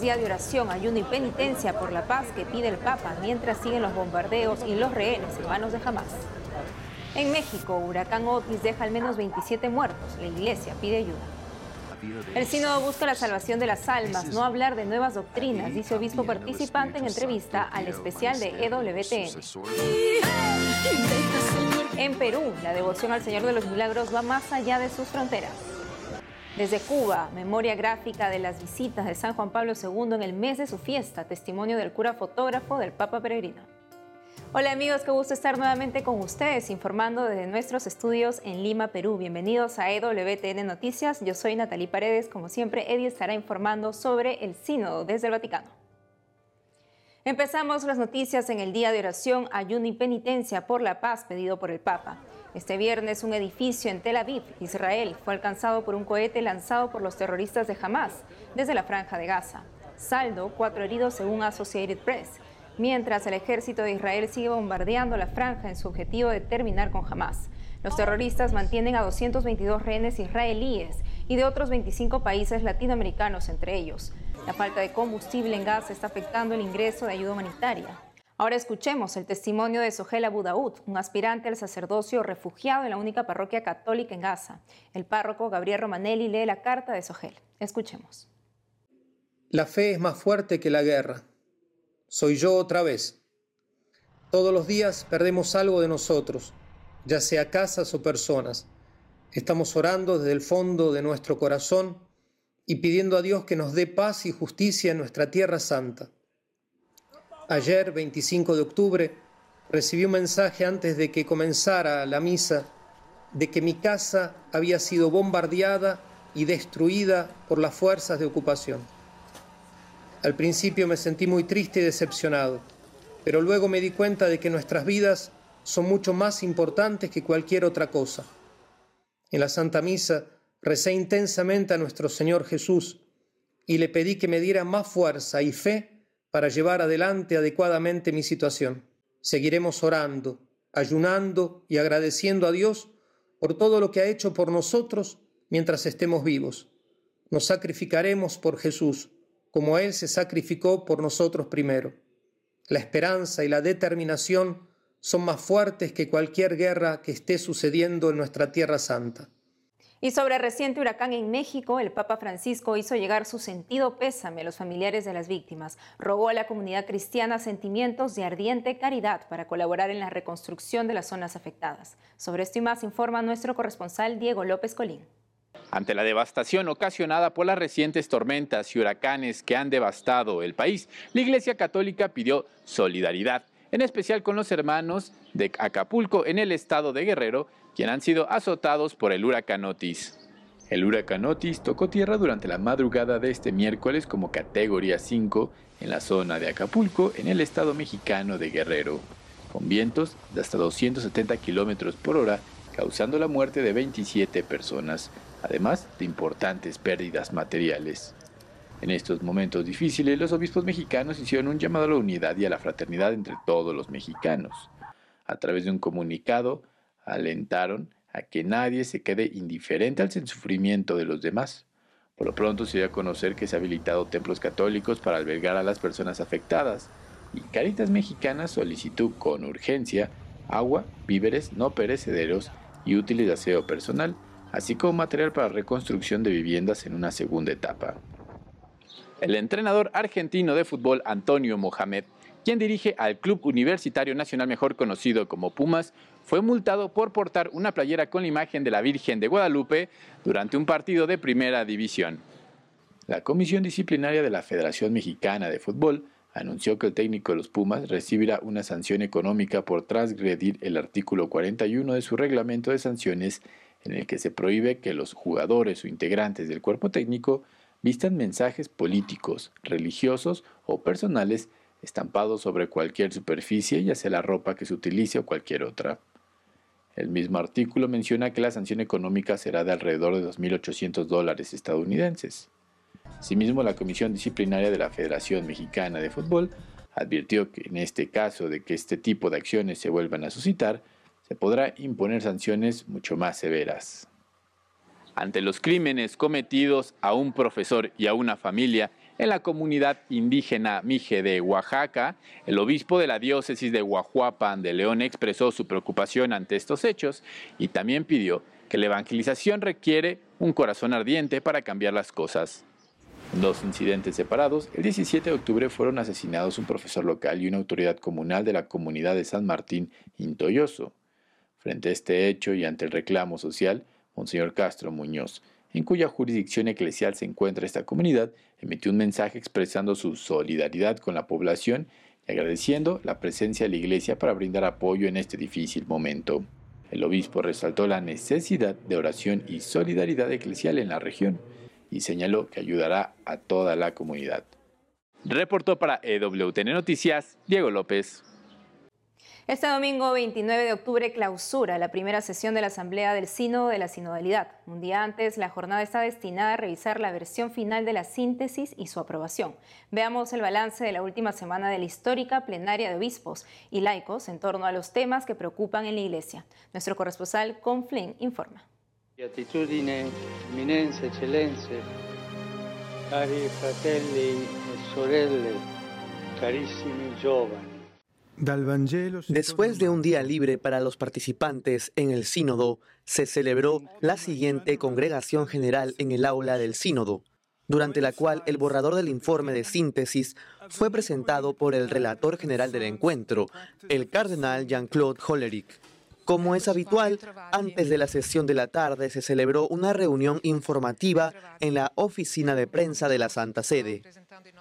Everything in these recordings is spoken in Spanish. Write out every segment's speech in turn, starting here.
día de oración, ayuno y penitencia por la paz que pide el Papa mientras siguen los bombardeos y los rehenes en manos de Hamas. En México, huracán Otis deja al menos 27 muertos. La iglesia pide ayuda. El sínodo busca la salvación de las almas, no hablar de nuevas doctrinas, dice obispo participante en entrevista al especial de EWTN. En Perú, la devoción al Señor de los Milagros va más allá de sus fronteras. Desde Cuba, memoria gráfica de las visitas de San Juan Pablo II en el mes de su fiesta, testimonio del cura fotógrafo del Papa Peregrino. Hola amigos, qué gusto estar nuevamente con ustedes informando desde nuestros estudios en Lima, Perú. Bienvenidos a EWTN Noticias. Yo soy Natalie Paredes. Como siempre, Eddie estará informando sobre el sínodo desde el Vaticano. Empezamos las noticias en el día de oración, ayuno y penitencia por la paz pedido por el Papa. Este viernes un edificio en Tel Aviv, Israel, fue alcanzado por un cohete lanzado por los terroristas de Hamas desde la franja de Gaza. Saldo, cuatro heridos según Associated Press mientras el ejército de Israel sigue bombardeando la franja en su objetivo de terminar con Hamas. Los terroristas mantienen a 222 rehenes israelíes y de otros 25 países latinoamericanos entre ellos. La falta de combustible en Gaza está afectando el ingreso de ayuda humanitaria. Ahora escuchemos el testimonio de Sohel Abu un aspirante al sacerdocio refugiado en la única parroquia católica en Gaza. El párroco Gabriel Romanelli lee la carta de Sohel. Escuchemos. La fe es más fuerte que la guerra soy yo otra vez. Todos los días perdemos algo de nosotros, ya sea casas o personas. Estamos orando desde el fondo de nuestro corazón y pidiendo a Dios que nos dé paz y justicia en nuestra tierra santa. Ayer, 25 de octubre, recibí un mensaje antes de que comenzara la misa de que mi casa había sido bombardeada y destruida por las fuerzas de ocupación. Al principio me sentí muy triste y decepcionado, pero luego me di cuenta de que nuestras vidas son mucho más importantes que cualquier otra cosa. En la Santa Misa recé intensamente a nuestro Señor Jesús y le pedí que me diera más fuerza y fe para llevar adelante adecuadamente mi situación. Seguiremos orando, ayunando y agradeciendo a Dios por todo lo que ha hecho por nosotros mientras estemos vivos. Nos sacrificaremos por Jesús como Él se sacrificó por nosotros primero. La esperanza y la determinación son más fuertes que cualquier guerra que esté sucediendo en nuestra Tierra Santa. Y sobre el reciente huracán en México, el Papa Francisco hizo llegar su sentido pésame a los familiares de las víctimas. Rogó a la comunidad cristiana sentimientos de ardiente caridad para colaborar en la reconstrucción de las zonas afectadas. Sobre esto y más informa nuestro corresponsal Diego López Colín. Ante la devastación ocasionada por las recientes tormentas y huracanes que han devastado el país, la Iglesia Católica pidió solidaridad, en especial con los hermanos de Acapulco en el estado de Guerrero, quienes han sido azotados por el huracán Otis. El huracán Otis tocó tierra durante la madrugada de este miércoles como categoría 5 en la zona de Acapulco, en el estado mexicano de Guerrero, con vientos de hasta 270 kilómetros por hora, causando la muerte de 27 personas, además de importantes pérdidas materiales. En estos momentos difíciles, los obispos mexicanos hicieron un llamado a la unidad y a la fraternidad entre todos los mexicanos. A través de un comunicado, alentaron a que nadie se quede indiferente al sufrimiento de los demás. Por lo pronto se dio a conocer que se han habilitado templos católicos para albergar a las personas afectadas y Caritas Mexicana solicitó con urgencia agua, víveres no perecederos y útiles de aseo personal así como material para reconstrucción de viviendas en una segunda etapa. El entrenador argentino de fútbol Antonio Mohamed, quien dirige al Club Universitario Nacional mejor conocido como Pumas, fue multado por portar una playera con la imagen de la Virgen de Guadalupe durante un partido de primera división. La Comisión Disciplinaria de la Federación Mexicana de Fútbol anunció que el técnico de los Pumas recibirá una sanción económica por transgredir el artículo 41 de su reglamento de sanciones en el que se prohíbe que los jugadores o integrantes del cuerpo técnico vistan mensajes políticos, religiosos o personales estampados sobre cualquier superficie, ya sea la ropa que se utilice o cualquier otra. El mismo artículo menciona que la sanción económica será de alrededor de 2.800 dólares estadounidenses. Asimismo, la Comisión Disciplinaria de la Federación Mexicana de Fútbol advirtió que en este caso de que este tipo de acciones se vuelvan a suscitar, se podrá imponer sanciones mucho más severas. Ante los crímenes cometidos a un profesor y a una familia en la comunidad indígena Mije de Oaxaca. El obispo de la diócesis de Guajuapan de León expresó su preocupación ante estos hechos y también pidió que la evangelización requiere un corazón ardiente para cambiar las cosas. Dos incidentes separados, el 17 de octubre fueron asesinados un profesor local y una autoridad comunal de la comunidad de San Martín Intoyoso. Frente a este hecho y ante el reclamo social, Monseñor Castro Muñoz, en cuya jurisdicción eclesial se encuentra esta comunidad, emitió un mensaje expresando su solidaridad con la población y agradeciendo la presencia de la Iglesia para brindar apoyo en este difícil momento. El obispo resaltó la necesidad de oración y solidaridad eclesial en la región y señaló que ayudará a toda la comunidad. Reportó para EWTN Noticias Diego López. Este domingo 29 de octubre clausura la primera sesión de la Asamblea del Sínodo de la Sinodalidad. Un día antes, la jornada está destinada a revisar la versión final de la síntesis y su aprobación. Veamos el balance de la última semana de la histórica plenaria de obispos y laicos en torno a los temas que preocupan en la Iglesia. Nuestro corresponsal Conflin informa. Beatitudine, eminenze, eccellenze, cari fratelli e sorelle, carissimi giovani. Después de un día libre para los participantes en el sínodo, se celebró la siguiente congregación general en el aula del sínodo, durante la cual el borrador del informe de síntesis fue presentado por el relator general del encuentro, el cardenal Jean-Claude Hollerich. Como es habitual, antes de la sesión de la tarde se celebró una reunión informativa en la oficina de prensa de la Santa Sede.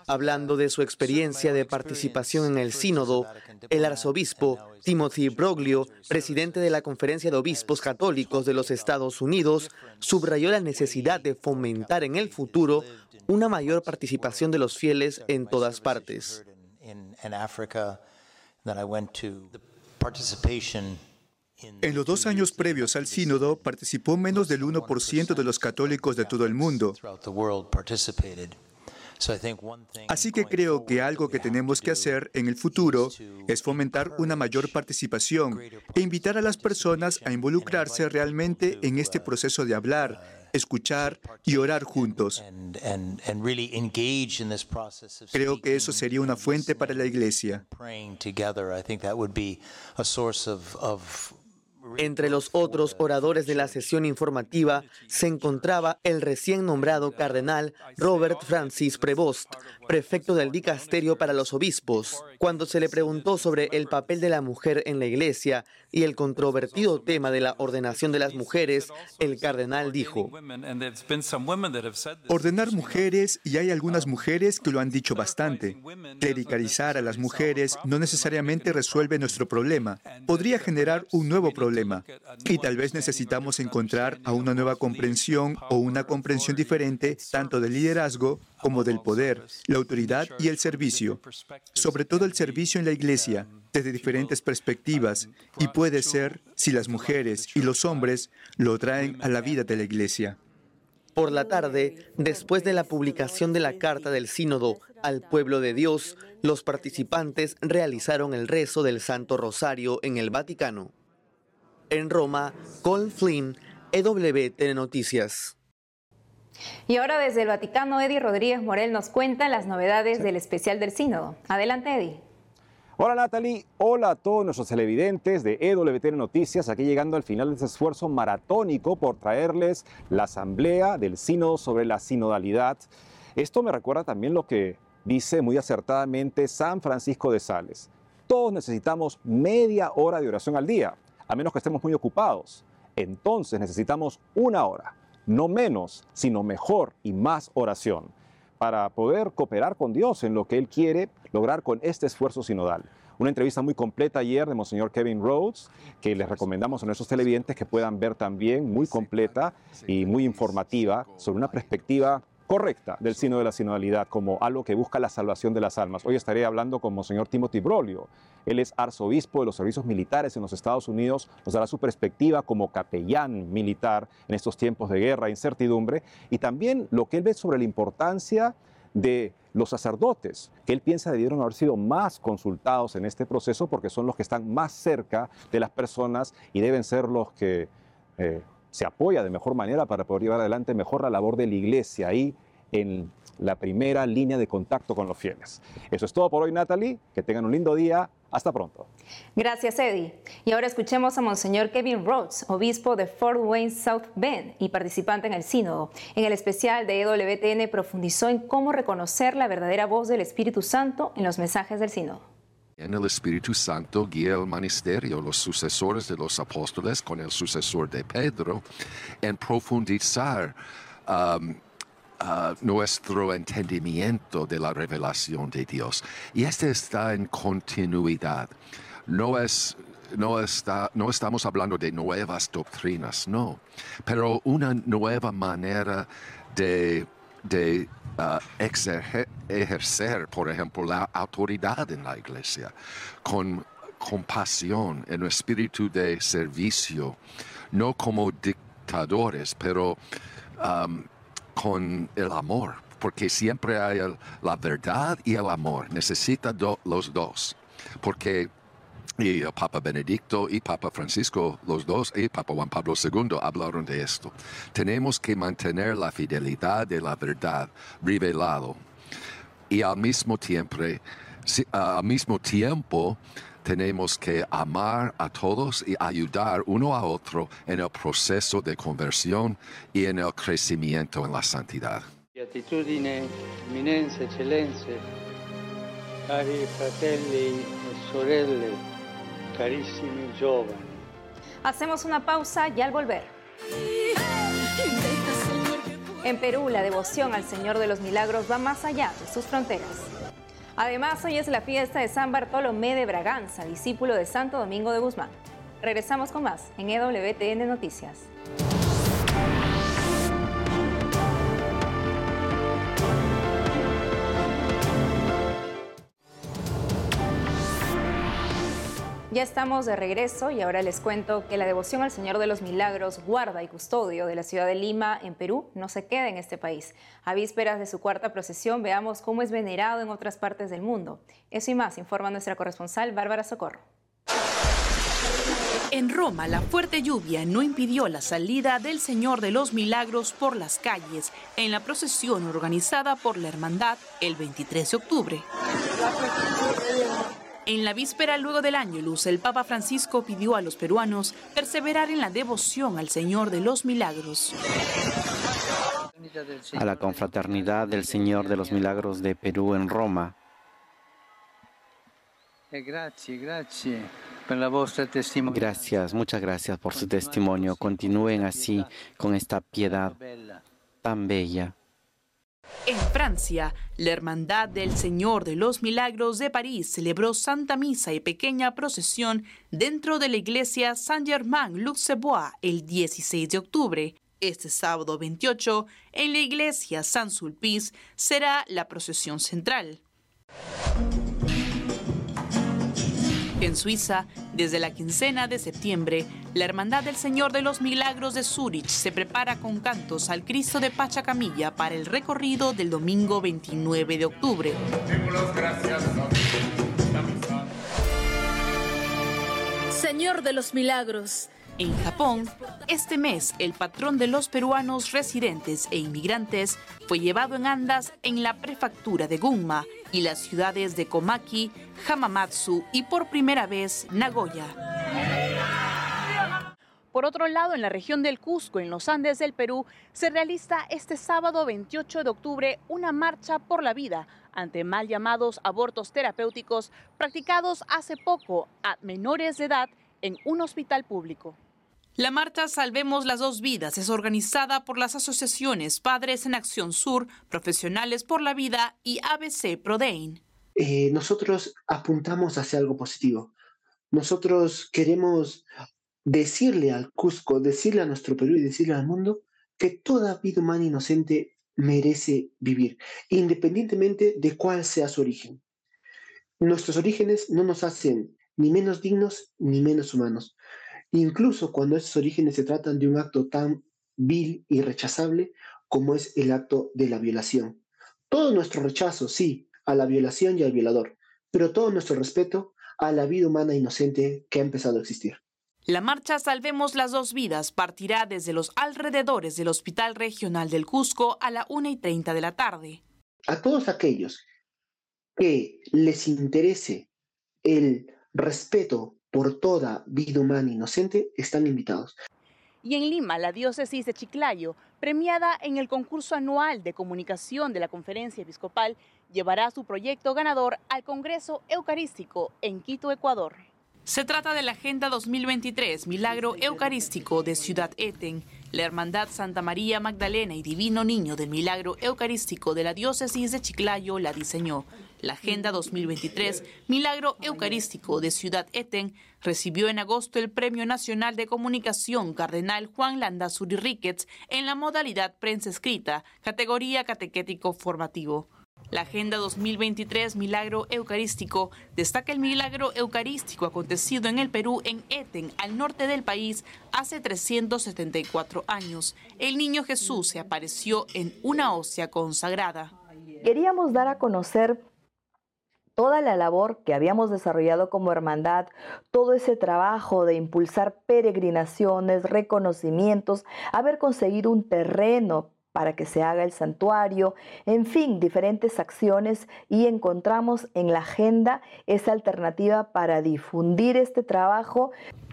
Hablando de su experiencia de participación en el sínodo, el arzobispo Timothy Broglio, presidente de la Conferencia de Obispos Católicos de los Estados Unidos, subrayó la necesidad de fomentar en el futuro una mayor participación de los fieles en todas partes. En los dos años previos al sínodo participó menos del 1% de los católicos de todo el mundo. Así que creo que algo que tenemos que hacer en el futuro es fomentar una mayor participación e invitar a las personas a involucrarse realmente en este proceso de hablar, escuchar y orar juntos. Creo que eso sería una fuente para la iglesia. Entre los otros oradores de la sesión informativa se encontraba el recién nombrado cardenal Robert Francis Prevost, prefecto del dicasterio para los obispos. Cuando se le preguntó sobre el papel de la mujer en la iglesia y el controvertido tema de la ordenación de las mujeres, el cardenal dijo, Ordenar mujeres, y hay algunas mujeres que lo han dicho bastante. Clericalizar a las mujeres no necesariamente resuelve nuestro problema, podría generar un nuevo problema, y tal vez necesitamos encontrar a una nueva comprensión o una comprensión diferente tanto del liderazgo como del poder, la autoridad y el servicio, sobre todo el servicio en la iglesia, desde diferentes perspectivas, y puede ser si las mujeres y los hombres lo traen a la vida de la iglesia. Por la tarde, después de la publicación de la Carta del Sínodo al Pueblo de Dios, los participantes realizaron el rezo del Santo Rosario en el Vaticano. En Roma, Colin Flynn, EWTN Noticias. Y ahora desde el Vaticano, Eddie Rodríguez Morel nos cuenta las novedades del especial del Sínodo. Adelante, Eddie. Hola Natalie, hola a todos nuestros televidentes de EWTN Noticias, aquí llegando al final de este esfuerzo maratónico por traerles la asamblea del sínodo sobre la sinodalidad. Esto me recuerda también lo que dice muy acertadamente San Francisco de Sales. Todos necesitamos media hora de oración al día, a menos que estemos muy ocupados. Entonces necesitamos una hora no menos, sino mejor y más oración, para poder cooperar con Dios en lo que Él quiere lograr con este esfuerzo sinodal. Una entrevista muy completa ayer de Monseñor Kevin Rhodes, que les recomendamos a nuestros televidentes que puedan ver también, muy completa y muy informativa, sobre una perspectiva correcta del sino de la sinodalidad como algo que busca la salvación de las almas. Hoy estaré hablando con Monseñor Timothy Brolio. Él es arzobispo de los servicios militares en los Estados Unidos. Nos dará su perspectiva como capellán militar en estos tiempos de guerra e incertidumbre y también lo que él ve sobre la importancia de los sacerdotes, que él piensa debieron haber sido más consultados en este proceso porque son los que están más cerca de las personas y deben ser los que eh, se apoya de mejor manera para poder llevar adelante mejor la labor de la iglesia ahí en la primera línea de contacto con los fieles. Eso es todo por hoy, Natalie. Que tengan un lindo día. Hasta pronto. Gracias, Eddie. Y ahora escuchemos a Monseñor Kevin Rhodes, obispo de Fort Wayne South Bend y participante en el sínodo. En el especial de EWTN profundizó en cómo reconocer la verdadera voz del Espíritu Santo en los mensajes del sínodo. En el Espíritu Santo guía el ministerio, los sucesores de los apóstoles con el sucesor de Pedro, en profundizar um, uh, nuestro entendimiento de la revelación de Dios. Y este está en continuidad. No es no, está, no estamos hablando de nuevas doctrinas, no, pero una nueva manera de, de uh, ejercer, por ejemplo, la autoridad en la iglesia, con compasión, en un espíritu de servicio, no como dictadores, pero con el amor, porque siempre hay la verdad y el amor, necesita los dos, porque y el Papa Benedicto y Papa Francisco, los dos, y Papa Juan Pablo II hablaron de esto. Tenemos que mantener la fidelidad de la verdad revelado y al mismo tiempo, al mismo tiempo tenemos que amar a todos y ayudar uno a otro en el proceso de conversión y en el crecimiento en la santidad. Beatitudine, eminenze, eccellenze, cari fratelli e sorelle, carissimi giovani. Hacemos una pausa y al volver. En Perú, la devoción al Señor de los Milagros va más allá de sus fronteras. Además, hoy es la fiesta de San Bartolomé de Braganza, discípulo de Santo Domingo de Guzmán. Regresamos con más en EWTN Noticias. Ya estamos de regreso y ahora les cuento que la devoción al Señor de los Milagros, guarda y custodio de la ciudad de Lima, en Perú, no se queda en este país. A vísperas de su cuarta procesión, veamos cómo es venerado en otras partes del mundo. Eso y más informa nuestra corresponsal Bárbara Socorro. En Roma, la fuerte lluvia no impidió la salida del Señor de los Milagros por las calles en la procesión organizada por la Hermandad el 23 de octubre. En la víspera luego del año luz, el Papa Francisco pidió a los peruanos perseverar en la devoción al Señor de los Milagros. A la confraternidad del Señor de los Milagros de Perú en Roma. Gracias, muchas gracias por su testimonio. Continúen así con esta piedad tan bella. En Francia, la Hermandad del Señor de los Milagros de París celebró Santa Misa y pequeña procesión dentro de la iglesia Saint-Germain-Luxebois el 16 de octubre. Este sábado 28, en la iglesia Saint-Sulpice, será la procesión central. En Suiza, desde la quincena de septiembre, la Hermandad del Señor de los Milagros de Zurich se prepara con cantos al Cristo de Pachacamilla para el recorrido del domingo 29 de octubre. Señor de los Milagros, en Japón, este mes el patrón de los peruanos residentes e inmigrantes fue llevado en andas en la prefectura de Gunma y las ciudades de Komaki, Hamamatsu y por primera vez Nagoya. Por otro lado, en la región del Cusco, en los Andes del Perú, se realiza este sábado 28 de octubre una marcha por la vida ante mal llamados abortos terapéuticos practicados hace poco a menores de edad en un hospital público. La marcha Salvemos las dos vidas es organizada por las asociaciones Padres en Acción Sur, Profesionales por la Vida y ABC Prodein. Eh, nosotros apuntamos hacia algo positivo. Nosotros queremos decirle al Cusco, decirle a nuestro Perú y decirle al mundo que toda vida humana inocente merece vivir, independientemente de cuál sea su origen. Nuestros orígenes no nos hacen ni menos dignos ni menos humanos incluso cuando esos orígenes se tratan de un acto tan vil y rechazable como es el acto de la violación. Todo nuestro rechazo, sí, a la violación y al violador, pero todo nuestro respeto a la vida humana inocente que ha empezado a existir. La marcha Salvemos las dos vidas partirá desde los alrededores del Hospital Regional del Cusco a la 1 y 30 de la tarde. A todos aquellos que les interese el respeto por toda vida humana inocente están invitados. Y en Lima, la diócesis de Chiclayo, premiada en el concurso anual de comunicación de la Conferencia Episcopal, llevará su proyecto ganador al Congreso Eucarístico en Quito, Ecuador. Se trata de la Agenda 2023 Milagro Eucarístico de Ciudad Eten. La Hermandad Santa María Magdalena y Divino Niño del Milagro Eucarístico de la Diócesis de Chiclayo la diseñó. La Agenda 2023 Milagro Eucarístico de Ciudad Eten recibió en agosto el Premio Nacional de Comunicación Cardenal Juan Landazuri Ricketts en la modalidad prensa escrita, categoría catequético formativo. La Agenda 2023 Milagro Eucarístico destaca el milagro eucarístico acontecido en el Perú, en Eten, al norte del país, hace 374 años. El niño Jesús se apareció en una ósea consagrada. Queríamos dar a conocer toda la labor que habíamos desarrollado como hermandad, todo ese trabajo de impulsar peregrinaciones, reconocimientos, haber conseguido un terreno para que se haga el santuario, en fin, diferentes acciones y encontramos en la agenda esa alternativa para difundir este trabajo.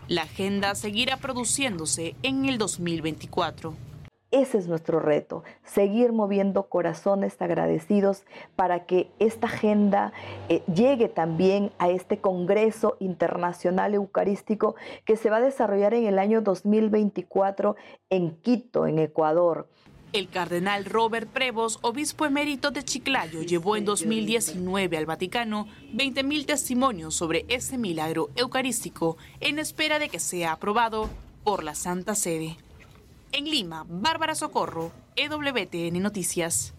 La agenda seguirá produciéndose en el 2024. Ese es nuestro reto, seguir moviendo corazones agradecidos para que esta agenda eh, llegue también a este Congreso Internacional Eucarístico que se va a desarrollar en el año 2024 en Quito, en Ecuador. El cardenal Robert Prevost, obispo emérito de Chiclayo, llevó en 2019 al Vaticano 20.000 testimonios sobre este milagro eucarístico en espera de que sea aprobado por la Santa Sede. En Lima, Bárbara Socorro, EWTN Noticias.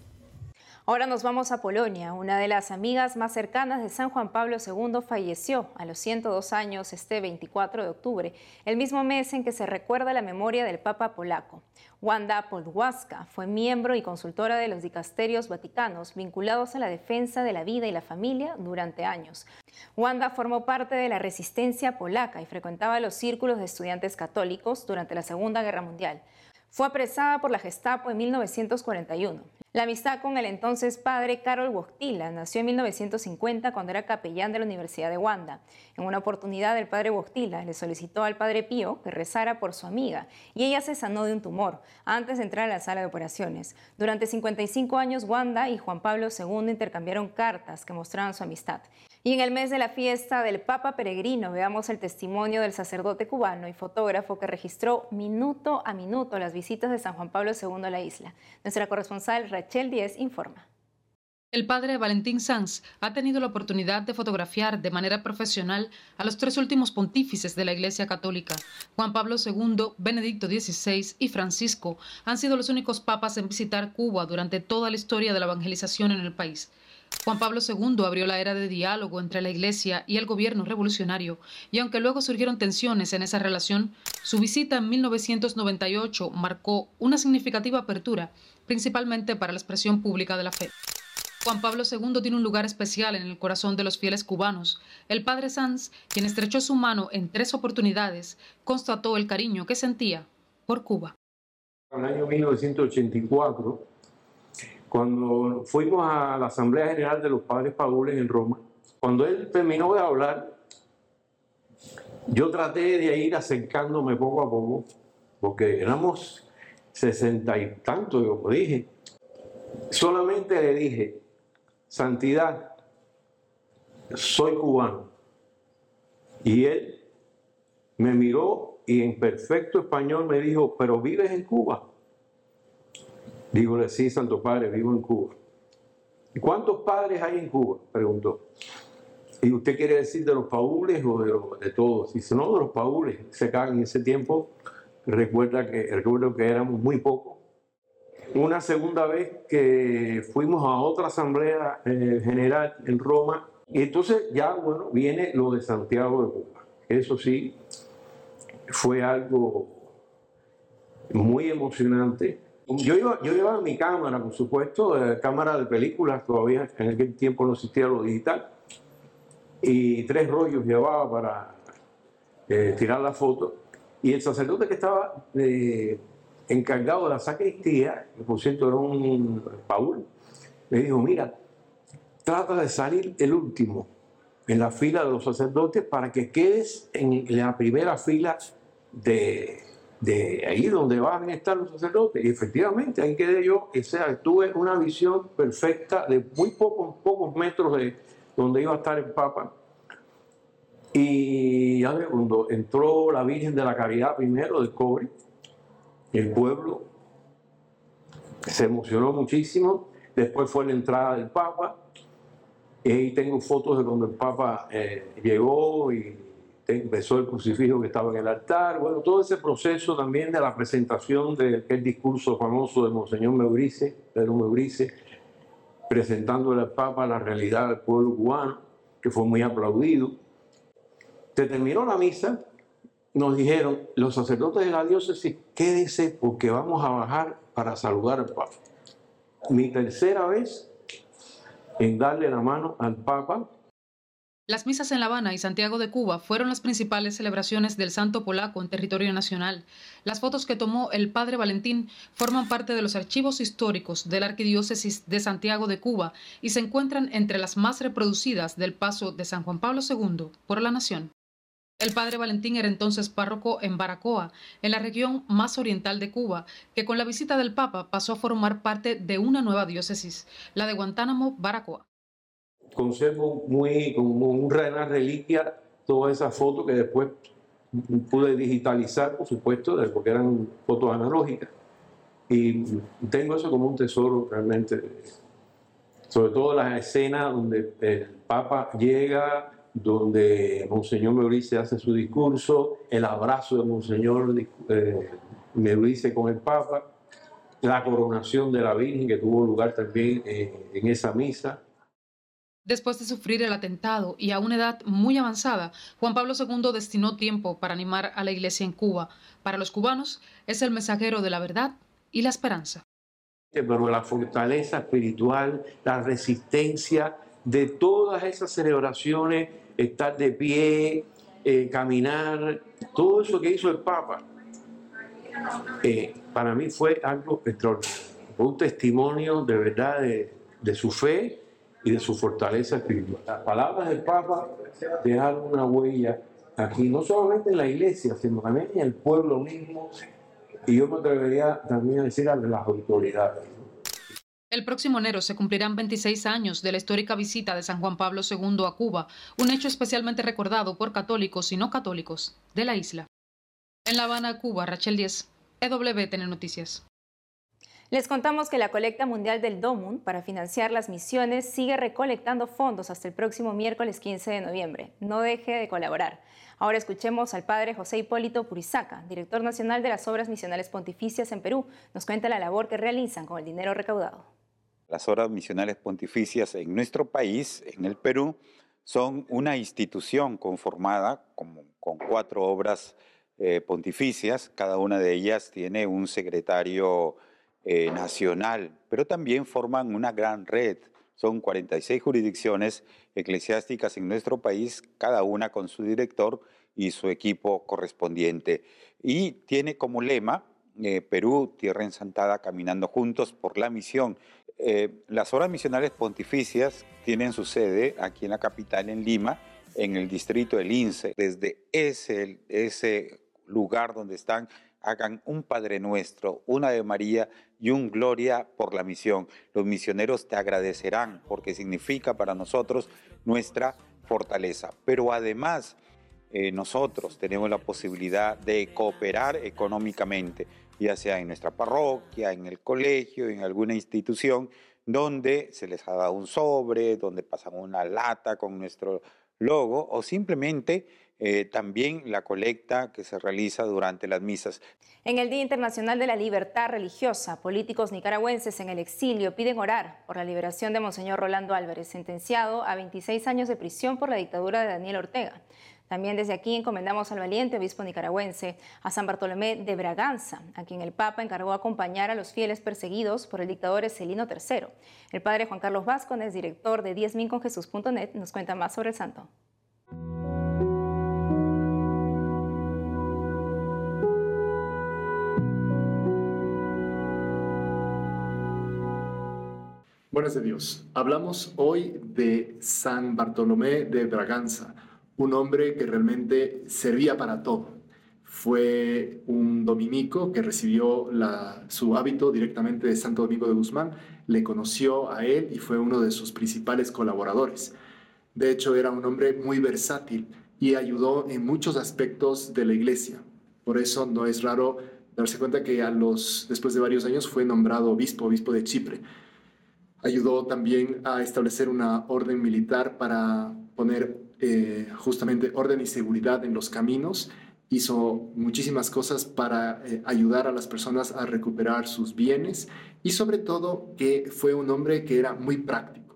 Ahora nos vamos a Polonia. Una de las amigas más cercanas de San Juan Pablo II falleció a los 102 años este 24 de octubre, el mismo mes en que se recuerda la memoria del Papa polaco. Wanda Podwaska fue miembro y consultora de los dicasterios vaticanos vinculados a la defensa de la vida y la familia durante años. Wanda formó parte de la resistencia polaca y frecuentaba los círculos de estudiantes católicos durante la Segunda Guerra Mundial. Fue apresada por la Gestapo en 1941. La amistad con el entonces padre Karol Wojtyla nació en 1950 cuando era capellán de la Universidad de Wanda. En una oportunidad el padre Wojtyla le solicitó al padre Pío que rezara por su amiga y ella se sanó de un tumor antes de entrar a la sala de operaciones. Durante 55 años Wanda y Juan Pablo II intercambiaron cartas que mostraban su amistad. Y en el mes de la fiesta del Papa Peregrino veamos el testimonio del sacerdote cubano y fotógrafo que registró minuto a minuto las visitas de San Juan Pablo II a la isla. Nuestra corresponsal Rachel Díez informa. El padre Valentín Sanz ha tenido la oportunidad de fotografiar de manera profesional a los tres últimos pontífices de la Iglesia Católica. Juan Pablo II, Benedicto XVI y Francisco han sido los únicos papas en visitar Cuba durante toda la historia de la evangelización en el país. Juan Pablo II abrió la era de diálogo entre la Iglesia y el gobierno revolucionario, y aunque luego surgieron tensiones en esa relación, su visita en 1998 marcó una significativa apertura, principalmente para la expresión pública de la fe. Juan Pablo II tiene un lugar especial en el corazón de los fieles cubanos. El padre Sanz, quien estrechó su mano en tres oportunidades, constató el cariño que sentía por Cuba. En el año 1984, cuando fuimos a la Asamblea General de los Padres Paules en Roma, cuando él terminó de hablar, yo traté de ir acercándome poco a poco, porque éramos sesenta y tanto, como dije. Solamente le dije, Santidad, soy cubano. Y él me miró y en perfecto español me dijo, pero vives en Cuba. Dígole, sí, Santo Padre, vivo en Cuba. ¿Y cuántos padres hay en Cuba? Preguntó. ¿Y usted quiere decir de los paules o de, todos? Dice, no, de los paules. Se en ese tiempo, recuerda que, recuerdo que éramos muy pocos. Una segunda vez que fuimos a otra asamblea eh, general en Roma, y entonces ya, bueno, viene lo de Santiago de Cuba. Eso sí, fue algo muy emocionante yo, iba, yo llevaba mi cámara, por supuesto, cámara de películas, todavía en aquel tiempo no existía lo digital, y tres rollos llevaba para eh, tirar la foto. Y el sacerdote que estaba eh, encargado de la sacristía, por cierto era un Paul, me dijo, mira, trata de salir el último en la fila de los sacerdotes para que quedes en la primera fila de, de ahí donde van a estar los sacerdotes. Y efectivamente, ahí quedé yo, o sea, tuve una visión perfecta de muy pocos, pocos metros de donde iba a estar el Papa. Y ya cuando entró la Virgen de la Caridad primero del cobre, el pueblo se emocionó muchísimo. Después fue la entrada del Papa. Y ahí tengo fotos de cuando el Papa eh, llegó y empezó el crucifijo que estaba en el altar. Bueno, todo ese proceso también de la presentación de aquel discurso famoso de Monseñor Meurice, Pedro Meurice, presentándole al Papa la realidad del pueblo cubano, que fue muy aplaudido. Se terminó la misa, nos dijeron, los sacerdotes de la diócesis, quédense porque vamos a bajar para saludar al Papa. Mi tercera vez en darle la mano al Papa. Las misas en La Habana y Santiago de Cuba fueron las principales celebraciones del santo polaco en territorio nacional. Las fotos que tomó el padre Valentín forman parte de los archivos históricos de la Arquidiócesis de Santiago de Cuba y se encuentran entre las más reproducidas del paso de San Juan Pablo II por la nación. El padre Valentín era entonces párroco en Baracoa, en la región más oriental de Cuba, que con la visita del Papa pasó a formar parte de una nueva diócesis, la de Guantánamo, Baracoa conservo muy como una reliquia todas esas fotos que después pude digitalizar, por supuesto, porque eran fotos analógicas. Y tengo eso como un tesoro realmente. Sobre todo las escenas donde el Papa llega, donde Monseñor Meurice hace su discurso, el abrazo de Monseñor eh, Meurice con el Papa, la coronación de la Virgen que tuvo lugar también eh, en esa misa. Después de sufrir el atentado y a una edad muy avanzada, Juan Pablo II destinó tiempo para animar a la Iglesia en Cuba. Para los cubanos es el mensajero de la verdad y la esperanza. Pero la fortaleza espiritual, la resistencia de todas esas celebraciones, estar de pie, eh, caminar, todo eso que hizo el Papa, eh, para mí fue algo extraordinario. Un testimonio de verdad de su fe y de su fortaleza espiritual. Las palabras del Papa dejaron una huella aquí, no solamente en la iglesia, sino también en el pueblo mismo, y yo me atrevería también a decir a las autoridades. El próximo enero se cumplirán 26 años de la histórica visita de San Juan Pablo II a Cuba, un hecho especialmente recordado por católicos y no católicos de la isla. En La Habana, Cuba, Rachel 10, EWTN Noticias. Les contamos que la colecta mundial del DOMUN para financiar las misiones sigue recolectando fondos hasta el próximo miércoles 15 de noviembre. No deje de colaborar. Ahora escuchemos al padre José Hipólito Purizaca, director nacional de las Obras Misionales Pontificias en Perú. Nos cuenta la labor que realizan con el dinero recaudado. Las Obras Misionales Pontificias en nuestro país, en el Perú, son una institución conformada con, cuatro obras eh, pontificias. Cada una de ellas tiene un secretario eh, nacional, pero también forman una gran red. Son 46 jurisdicciones eclesiásticas en nuestro país, cada una con su director y su equipo correspondiente. Y tiene como lema eh, Perú, Tierra Ensantada, caminando juntos por la misión. Eh, las obras misionales pontificias tienen su sede aquí en la capital, en Lima, en el distrito del INSE. Desde ese lugar donde están hagan un Padre Nuestro, una de María y un Gloria por la misión. Los misioneros te agradecerán porque significa para nosotros nuestra fortaleza. Pero además, eh, nosotros tenemos la posibilidad de cooperar económicamente, ya sea en nuestra parroquia, en el colegio, en alguna institución, donde se les ha dado un sobre, donde pasan una lata con nuestro logo o simplemente eh, también la colecta que se realiza durante las misas. En el Día Internacional de la Libertad Religiosa, políticos nicaragüenses en el exilio piden orar por la liberación de Monseñor Rolando Álvarez, sentenciado a 26 años de prisión por la dictadura de Daniel Ortega. También desde aquí encomendamos al valiente obispo nicaragüense, a San Bartolomé de Braganza, a quien el Papa encargó acompañar a los fieles perseguidos por el dictador Ecelino III. El padre Juan Carlos Vázquez, director de 10minconjesus.net, nos cuenta más sobre el santo. Buenas de Dios. Hablamos hoy de San Bartolomé de Braganza, un hombre que realmente servía para todo. Fue un dominico que recibió su hábito directamente de Santo Domingo de Guzmán, le conoció a él y fue uno de sus principales colaboradores. De hecho, era un hombre muy versátil y ayudó en muchos aspectos de la iglesia. Por eso no es raro darse cuenta que a los, después de varios años fue nombrado obispo, obispo de Chipre. Ayudó también a establecer una orden militar para poner eh, justamente orden y seguridad en los caminos. Hizo muchísimas cosas para eh, ayudar a las personas a recuperar sus bienes y sobre todo que fue un hombre que era muy práctico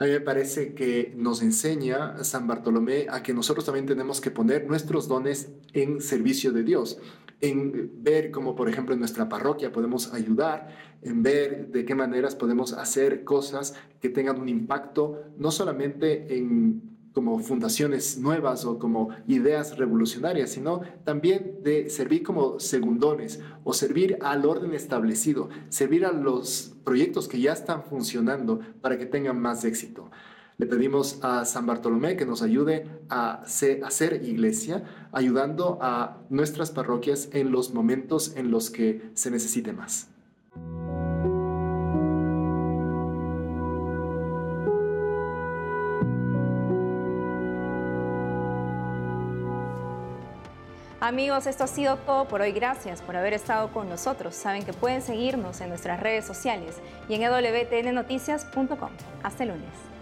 a mí me parece que nos enseña San Bartolomé a que nosotros también tenemos que poner nuestros dones en servicio de Dios, en ver cómo, por ejemplo, en nuestra parroquia podemos ayudar, en ver de qué maneras podemos hacer cosas que tengan un impacto, no solamente en como fundaciones nuevas o como ideas revolucionarias, sino también de servir como segundones o servir al orden establecido, servir a los proyectos que ya están funcionando para que tengan más éxito. Le pedimos a San Bartolomé que nos ayude a hacer iglesia, ayudando a nuestras parroquias en los momentos en los que se necesite más. Amigos, esto ha sido todo por hoy. Gracias por haber estado con nosotros. Saben que pueden seguirnos en nuestras redes sociales y en wtnnoticias.com. Hasta el lunes.